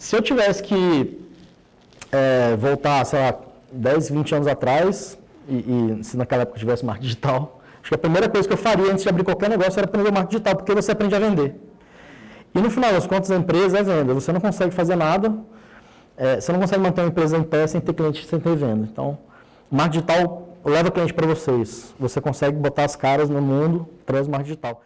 Se eu tivesse que é, voltar, sei lá, 10, 20 anos atrás, e, e se naquela época tivesse marketing digital, acho que a primeira coisa que eu faria antes de abrir qualquer negócio era aprender marketing digital, porque você aprende a vender. E no final das contas, a empresa é venda. Você não consegue fazer nada, é, você não consegue manter uma empresa em pé sem ter cliente, sem ter venda. Então, marketing digital leva cliente para vocês. Você consegue botar as caras no mundo, traz marketing digital.